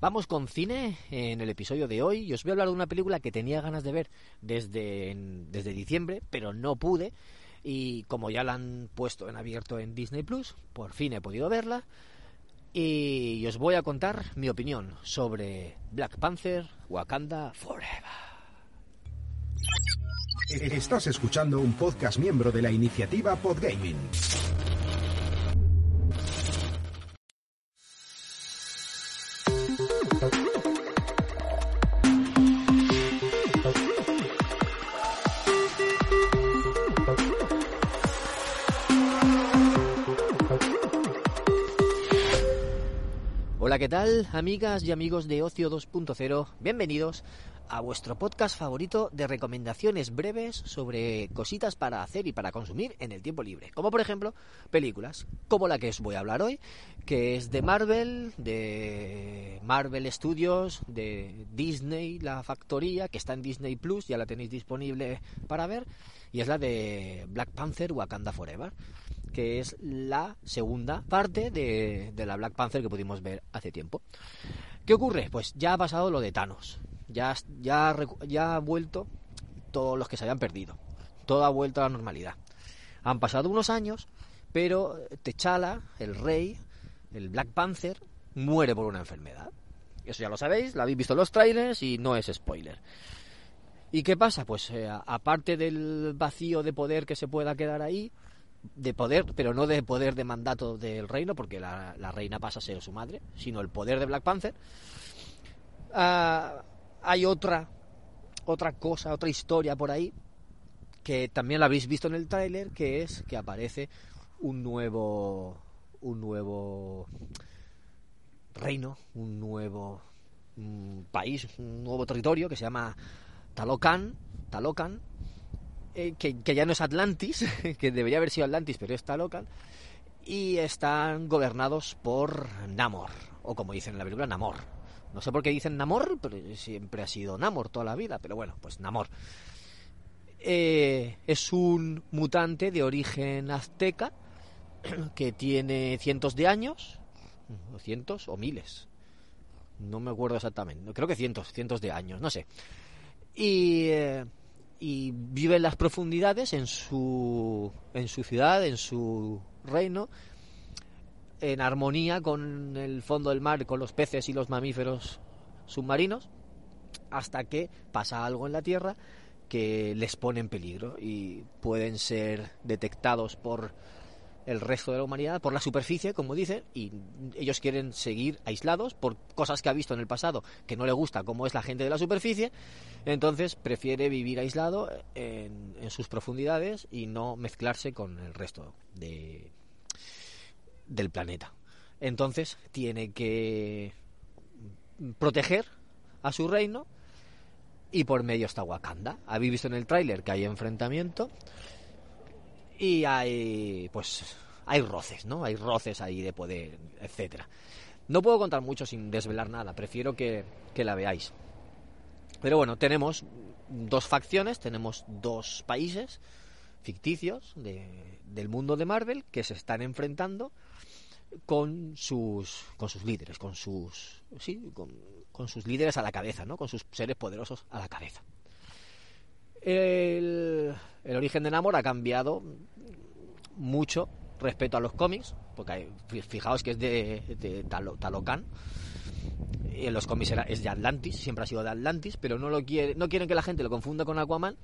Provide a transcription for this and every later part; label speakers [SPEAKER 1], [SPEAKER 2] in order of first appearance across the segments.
[SPEAKER 1] Vamos con cine en el episodio de hoy y os voy a hablar de una película que tenía ganas de ver desde, desde diciembre, pero no pude. Y como ya la han puesto en abierto en Disney Plus, por fin he podido verla. Y os voy a contar mi opinión sobre Black Panther Wakanda Forever.
[SPEAKER 2] Estás escuchando un podcast miembro de la iniciativa Podgaming.
[SPEAKER 1] Hola, ¿qué tal, amigas y amigos de Ocio 2.0? Bienvenidos a vuestro podcast favorito de recomendaciones breves sobre cositas para hacer y para consumir en el tiempo libre. Como por ejemplo, películas, como la que os voy a hablar hoy, que es de Marvel, de Marvel Studios, de Disney, la factoría, que está en Disney Plus, ya la tenéis disponible para ver, y es la de Black Panther Wakanda Forever que es la segunda parte de, de, la Black Panther que pudimos ver hace tiempo. ¿Qué ocurre? Pues ya ha pasado lo de Thanos. Ya, ya, ya ha vuelto todos los que se habían perdido. Todo ha vuelto a la normalidad. Han pasado unos años, pero T'Challa, el rey, el Black Panther, muere por una enfermedad. Eso ya lo sabéis, lo habéis visto en los trailers y no es spoiler. ¿Y qué pasa? Pues eh, aparte del vacío de poder que se pueda quedar ahí, de poder, pero no de poder de mandato del reino, porque la, la reina pasa a ser su madre, sino el poder de Black Panther. Uh, hay otra, otra cosa, otra historia por ahí, que también la habéis visto en el tráiler, que es que aparece un nuevo, un nuevo reino, un nuevo un país, un nuevo territorio que se llama Talocan, Talocan, eh, que, ya no es Atlantis, que debería haber sido Atlantis, pero está local, y están gobernados por Namor, o como dicen en la película, Namor. No sé por qué dicen Namor, pero siempre ha sido Namor toda la vida, pero bueno, pues Namor. Eh, es un mutante de origen azteca que tiene cientos de años, o cientos o miles, no me acuerdo exactamente, creo que cientos, cientos de años, no sé. Y... Eh, y vive en las profundidades en su en su ciudad, en su reino, en armonía con el fondo del mar, con los peces y los mamíferos submarinos, hasta que pasa algo en la Tierra que les pone en peligro y pueden ser detectados por el resto de la humanidad por la superficie, como dicen, y ellos quieren seguir aislados por cosas que ha visto en el pasado que no le gusta, como es la gente de la superficie, entonces prefiere vivir aislado en, en sus profundidades y no mezclarse con el resto de, del planeta. Entonces tiene que proteger a su reino y por medio está Wakanda. Habéis visto en el tráiler que hay enfrentamiento y hay pues hay roces, ¿no? Hay roces ahí de poder, etcétera. No puedo contar mucho sin desvelar nada, prefiero que, que la veáis. Pero bueno, tenemos dos facciones, tenemos dos países ficticios de, del mundo de Marvel que se están enfrentando con sus con sus líderes, con sus sí, con, con sus líderes a la cabeza, ¿no? Con sus seres poderosos a la cabeza. El, el origen de Namor ha cambiado mucho respecto a los cómics, porque hay, fijaos que es de, de Talo, Talocan. En los cómics era, es de Atlantis, siempre ha sido de Atlantis, pero no lo quiere, no quieren que la gente lo confunda con Aquaman.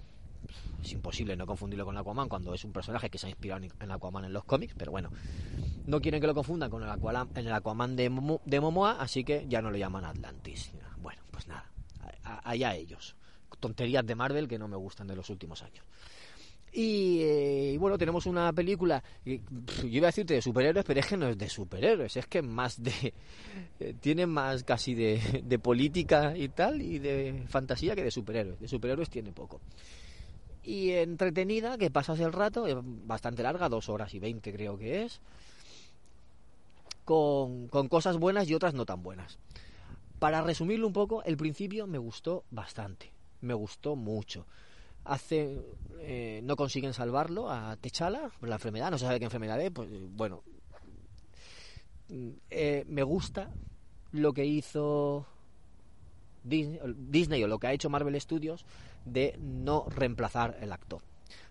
[SPEAKER 1] Es imposible no confundirlo con Aquaman cuando es un personaje que se ha inspirado en Aquaman en los cómics, pero bueno, no quieren que lo confundan con el Aquaman, el Aquaman de, de Momoa, así que ya no lo llaman Atlantis. Bueno, pues nada, allá ellos. Tonterías de Marvel que no me gustan de los últimos años. Y, eh, bueno, tenemos una película, yo iba a decirte de superhéroes, pero es que no es de superhéroes, es que más de... eh, tiene más casi de, de política y tal, y de fantasía que de superhéroes. De superhéroes tiene poco. Y entretenida, que pasas el rato, es bastante larga, dos horas y veinte creo que es, con cosas buenas y otras no tan buenas. Para resumirlo un poco, el principio me gustó bastante, me gustó mucho. Hace, eh, no consiguen salvarlo a Techala por la enfermedad, no se sabe qué enfermedad es, pues bueno. Mm, eh, me gusta lo que hizo Disney, Disney o lo que ha hecho Marvel Studios de no reemplazar el actor.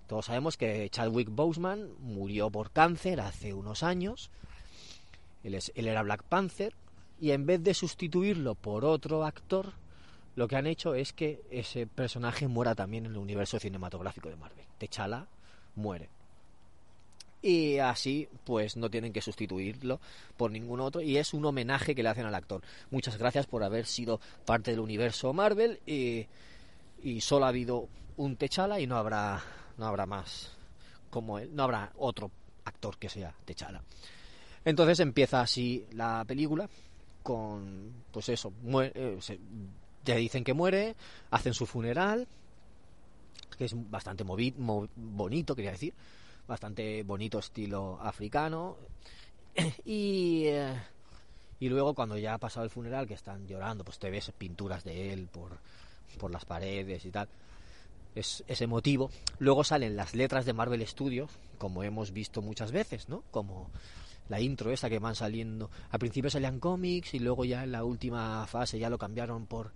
[SPEAKER 1] Todos sabemos que Chadwick Boseman murió por cáncer hace unos años. Él, es- él era Black Panther y en vez de sustituirlo por otro actor, lo que han hecho es que ese personaje muera también en el universo cinematográfico de Marvel. T'Challa muere. Y así, pues no tienen que sustituirlo por ningún otro. Y es un homenaje que le hacen al actor. Muchas gracias por haber sido parte del universo Marvel. Y, y solo ha habido un T'Challa y no habrá, no habrá más como él. No habrá otro actor que sea T'Challa. Entonces empieza así la película con, pues eso, eh, ya dicen que muere, hacen su funeral, que es bastante movi- mo- bonito, quería decir, bastante bonito estilo africano, y, eh, y luego cuando ya ha pasado el funeral, que están llorando, pues te ves pinturas de él por, por las paredes y tal, es, es emotivo. Luego salen las letras de Marvel Studios, como hemos visto muchas veces, ¿no? Como la intro esa que van saliendo. Al principio salían cómics y luego ya en la última fase ya lo cambiaron por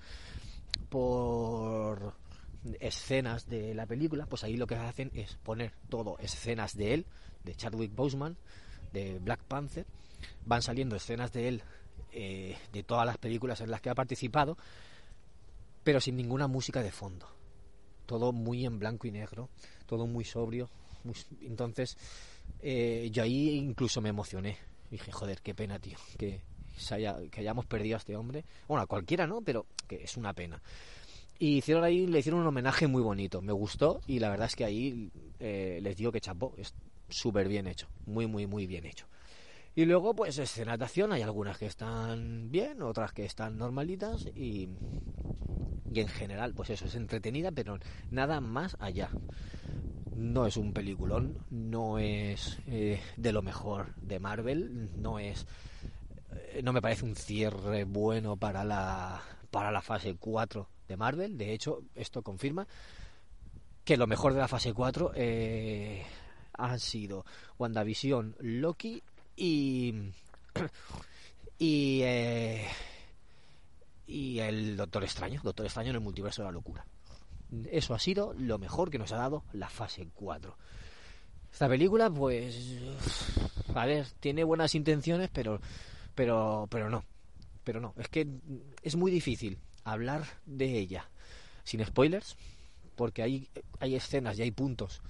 [SPEAKER 1] por escenas de la película, pues ahí lo que hacen es poner todo escenas de él, de Chadwick Boseman, de Black Panther, van saliendo escenas de él eh, de todas las películas en las que ha participado, pero sin ninguna música de fondo. Todo muy en blanco y negro, todo muy sobrio. entonces, eh, yo ahí incluso me emocioné. Dije, joder, qué pena, tío, que, que hayamos perdido a este hombre. Bueno, a cualquiera, ¿no? Pero que es una pena. Y hicieron ahí, le hicieron un homenaje muy bonito. Me gustó y la verdad es que ahí eh, les digo que chapó. Es súper bien hecho. Muy, muy, muy bien hecho. Y luego, pues, escenas de acción. Hay algunas que están bien, otras que están normalitas. Y en general, pues eso, es entretenida, pero nada más allá. No es un peliculón, no es eh, de lo mejor de Marvel, no es eh, no me parece un cierre bueno para la para la fase 4 de Marvel. De hecho, esto confirma que lo mejor de la fase 4 eh, han sido WandaVision, Loki y y eh, y el Doctor Extraño, Doctor Extraño en el multiverso de la locura. Eso ha sido lo mejor que nos ha dado la fase 4. Esta película, pues, a ver, tiene buenas intenciones, pero, pero, pero no, pero no. Es que es muy difícil hablar de ella sin spoilers, porque hay, hay escenas y hay puntos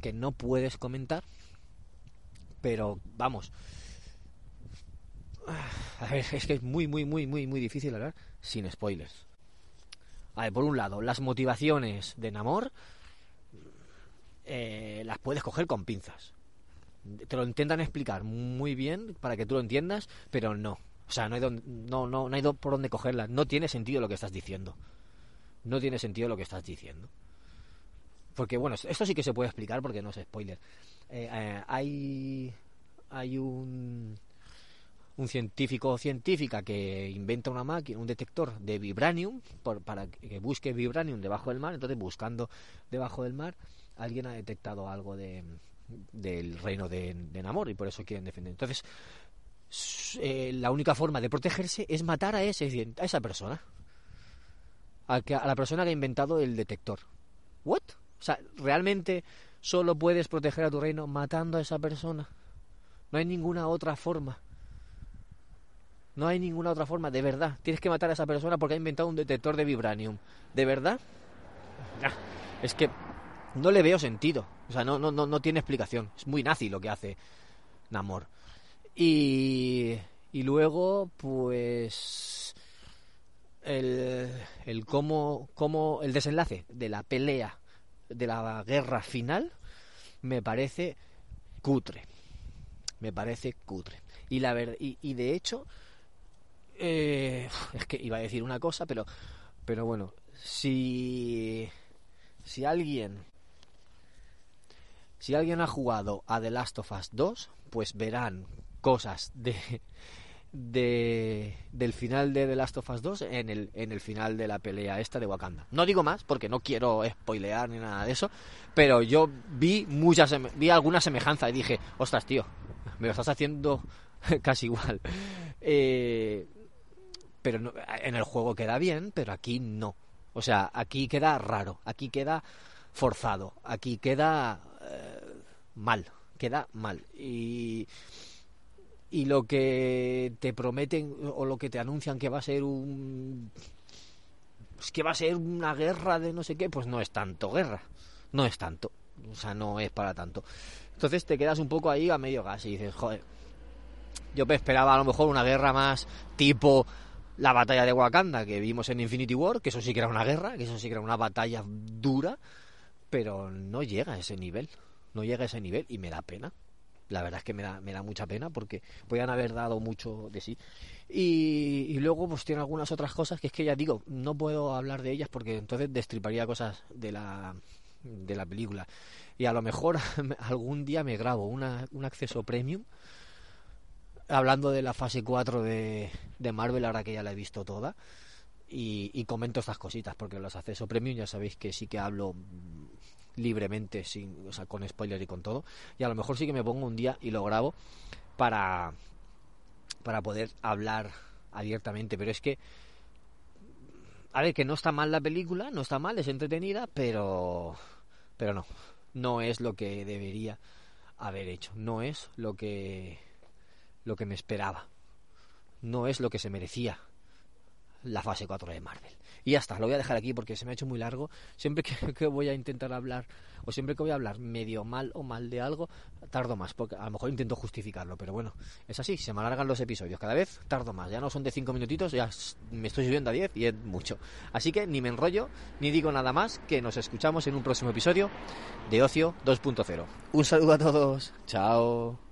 [SPEAKER 1] que no puedes comentar, pero vamos. A ver, es que es muy, muy, muy, muy, muy difícil hablar sin spoilers. A ver, por un lado, las motivaciones de Namor eh, las puedes coger con pinzas. Te lo intentan explicar muy bien para que tú lo entiendas, pero no. O sea, no hay, no, no, no hay por dónde cogerlas. No tiene sentido lo que estás diciendo. No tiene sentido lo que estás diciendo. Porque, bueno, esto sí que se puede explicar porque no es spoiler. Eh, eh, hay, hay un, un científico o científica que inventa una máquina, un detector de vibranium por- para que que busque vibranium debajo del mar. Entonces, buscando debajo del mar, alguien ha detectado algo de, del reino de, Namor y por eso quieren defender. Entonces, eh, la única forma de protegerse es matar a, ese, a esa persona. A, que- a la persona que ha inventado el detector. ¿What? O sea, ¿realmente solo puedes proteger a tu reino matando a esa persona? No hay ninguna otra forma. No hay ninguna otra forma, de verdad. Tienes que matar a esa persona porque ha inventado un detector de vibranium. ¿De verdad? Es que no le veo sentido. O sea, no, no, no, no tiene explicación. Es muy nazi lo que hace Namor. Y, y luego, pues. El, el cómo, cómo. El desenlace de la pelea, de la guerra final, me parece cutre. Me parece cutre. Y, la ver y, y de hecho, eh, es que iba a decir una cosa, pero, pero bueno, si, si alguien si alguien ha jugado a The Last of Us 2, pues verán cosas de, de, del final de The Last of Us 2 en el, en el final de la pelea esta de Wakanda. No digo más porque no quiero spoilear ni nada de eso, pero yo vi muchas vi alguna semejanza y dije, ostras, tío, me lo estás haciendo casi igual. Eh, pero no, en el juego queda bien, pero aquí no. O sea, aquí queda raro, aquí queda forzado, aquí queda eh, mal, queda mal. Y, y lo que te prometen o lo que te anuncian que va a ser un... Es que va a ser una guerra de no sé qué, pues no es tanto guerra, no es tanto, o sea, no es para tanto. Entonces te quedas un poco ahí a medio gas y dices, joder, yo me esperaba a lo mejor una guerra más tipo la batalla de Wakanda que vimos en Infinity War, que eso sí que era una guerra, que eso sí que era una batalla dura, pero no llega a ese nivel, no llega a ese nivel y me da pena. La verdad es que me da, me da mucha pena porque podían haber dado mucho de sí. Y, y luego pues tiene algunas otras cosas que es que ya digo, no puedo hablar de ellas porque entonces destriparía cosas de la, de la película. Y a lo mejor algún día me grabo una, un acceso premium hablando de la fase 4 de, de Marvel, ahora que ya la he visto toda, y, y comento estas cositas, porque los acceso premium ya sabéis que sí que hablo libremente, sin, o sea, con spoiler y con todo, y a lo mejor sí que me pongo un día y lo grabo para, para poder hablar abiertamente, pero es que a ver, que no está mal la película, no está mal, es entretenida, pero pero no, no es lo que debería haber hecho, no es lo que lo que me esperaba. No es lo que se merecía la fase 4 de Marvel. Y ya está, lo voy a dejar aquí porque se me ha hecho muy largo. Siempre que, que, voy a intentar hablar, o siempre que voy a hablar medio mal o mal de algo, tardo más, porque a lo mejor intento justificarlo, pero bueno, es así, se me alargan los episodios, cada vez tardo más, ya no son de 5 minutitos, ya me estoy subiendo a 10 y es mucho. Así que ni me enrollo, ni digo nada más, que nos escuchamos en un próximo episodio de Ocio 2.0. Un saludo a todos, chao.